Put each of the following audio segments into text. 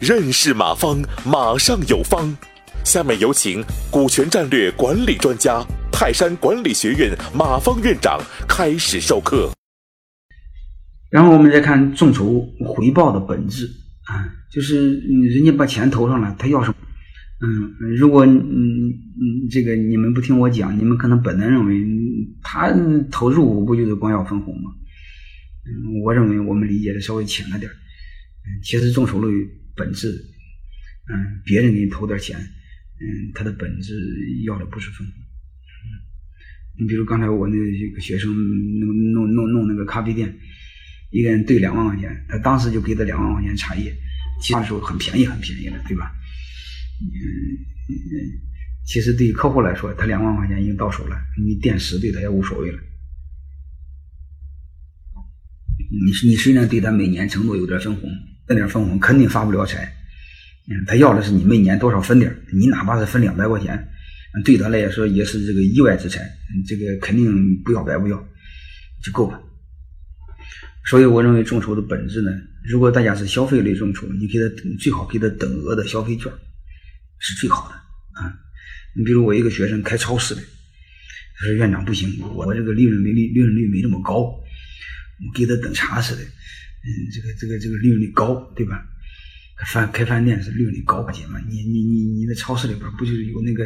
认识马方，马上有方。下面有请股权战略管理专家、泰山管理学院马方院长开始授课。然后我们再看众筹回报的本质啊，就是人家把钱投上来，他要什么？嗯，如果嗯嗯这个你们不听我讲，你们可能本能认为他投入不就是光要分红吗？嗯，我认为我们理解的稍微浅了点嗯，其实众筹的本质，嗯，别人给你投点钱。嗯，它的本质要的不是分红。你比如刚才我那个学生弄弄弄弄那个咖啡店，一个人兑两万块钱，他当时就给他两万块钱茶叶，其他时候很便宜很便宜了，对吧？嗯嗯，其实对于客户来说，他两万块钱已经到手了，你垫十对他也无所谓了。你你虽然对他每年承诺有点分红，那点分红肯定发不了财。嗯，他要的是你每年多少分点你哪怕是分两百块钱，对他来说也是这个意外之财，这个肯定不要白不要，就够了。所以我认为众筹的本质呢，如果大家是消费类众筹，你给他最好给他等额的消费券，是最好的啊。你比如我一个学生开超市的，他说院长不行，我这个利润没利利润率没那么高，给他等茶似的，嗯，这个这个这个利润率高，对吧？饭开饭店是利润率高些嘛？你你你你的超市里边不就是有那个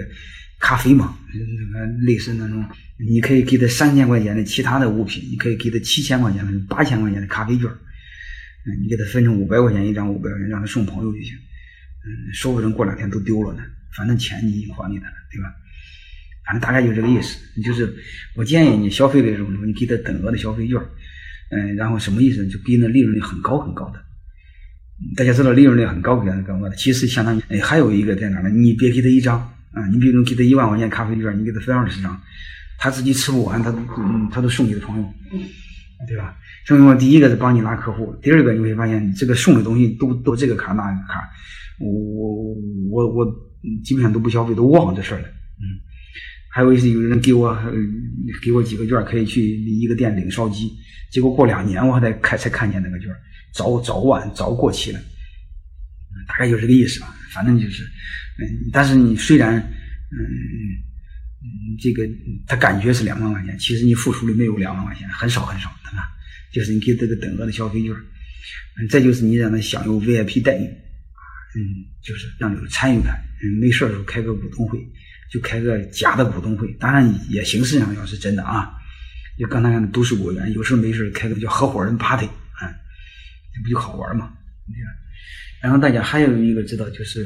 咖啡嘛？那个类似那种，你可以给他三千块钱的其他的物品，你可以给他七千块钱的、八千块钱的咖啡券。嗯，你给他分成五百块钱一张，五百块钱让他送朋友就行。嗯，说不定过两天都丢了呢。反正钱你已经还给他了，对吧？反正大概就这个意思。就是我建议你消费的时候，你给他等额的消费券。嗯，然后什么意思呢？就给那利润率很高很高的。大家知道利润率很高，给他干嘛的？其实相当于，哎，还有一个在哪呢？你别给他一张啊，你比如给他一万块钱咖啡券，你给他分二十张，他自己吃不完，他都嗯，他都送给朋友，对吧？所以说，第一个是帮你拉客户，第二个你会发现这个送的东西都都这个卡那个卡，我我我我基本上都不消费，都忘了这事儿了。嗯，还有是有人给我给我几个券，可以去一个店领烧鸡，结果过两年我还得看才看见那个券。早早晚早过期了，大概就这个意思吧。反正就是，嗯，但是你虽然，嗯嗯，这个他感觉是两万块钱，其实你付出的没有两万块钱，很少很少，对吧？就是你给这个等额的消费券，嗯，再就是你让他享有 VIP 待遇，嗯，就是让有参与感。嗯，没事的时候开个股东会，就开个假的股东会，当然也形式上要是真的啊。就刚才看的都市果园，有事没事开个叫合伙人 party 啊。这不就好玩嘛？对吧？然后大家还有一个知道，就是，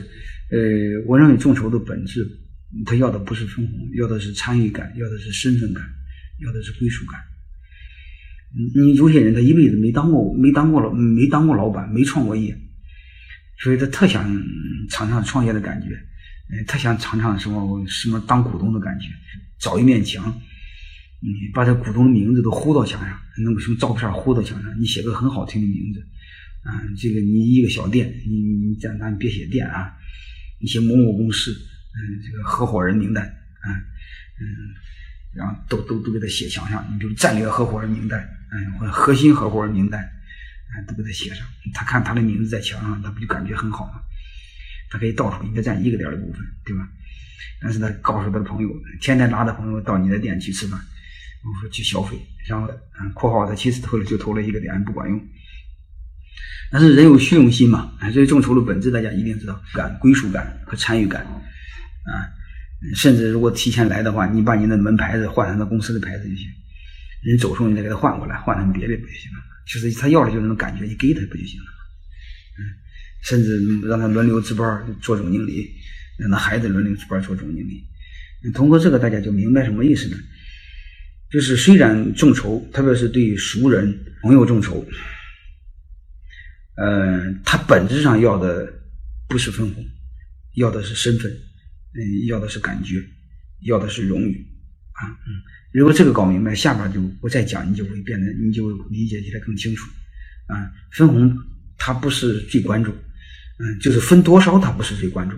呃，我认为众筹的本质，他要的不是分红，要的是参与感，要的是身份感，要的是归属感。你有些人他一辈子没当过，没当过老，没当过老板，没创过业，所以他特想尝尝创业的感觉，呃，特想尝尝什么什么当股东的感觉，找一面墙。你把这股东的名字都糊到墙上，弄个什么照片糊到墙上，你写个很好听的名字，啊，这个你一个小店，你你咱咱别写店啊，你写某某公司，嗯，这个合伙人名单，啊，嗯，然后都都都给他写墙上，你比如战略合伙人名单，嗯，或者核心合伙人名单，啊，都给他写上，他看他的名字在墙上，他不就感觉很好吗？他可以到处应该占一个点的部分，对吧？但是他告诉他的朋友，天天拉着朋友到你的店去吃饭。我说去消费，然后，括号他其实投了就投了一个点，不管用。但是人有虚荣心嘛，所以众筹的本质大家一定知道，感、归属感和参与感，啊，甚至如果提前来的话，你把你的门牌子换成他公司的牌子就行。人走时候你再给他换过来，换成别的不就行了吗？就是他要的就是那种感觉，你给他不就行了吗？嗯，甚至让他轮流值班做总经理，让他孩子轮流值班做总经理。通过这个，大家就明白什么意思呢？就是虽然众筹，特别是对熟人朋友众筹，呃，他本质上要的不是分红，要的是身份，嗯，要的是感觉，要的是荣誉，啊，嗯，如果这个搞明白，下边就不再讲，你就会变得，你就理解起来更清楚，啊，分红他不是最关注，就是分多少他不是最关注，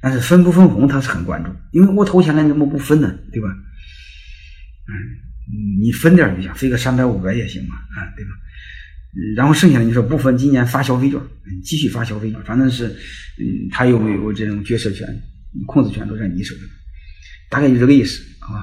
但是分不分红他是很关注，因为我投钱了，你怎么不分呢？对吧？嗯。你分点就行，分个三百五百也行嘛，啊，对吧？然后剩下的你说不分今年发消费券，继续发消费券，反正是，嗯，他有没有这种决策权、控制权都在你手里，大概就这个意思啊。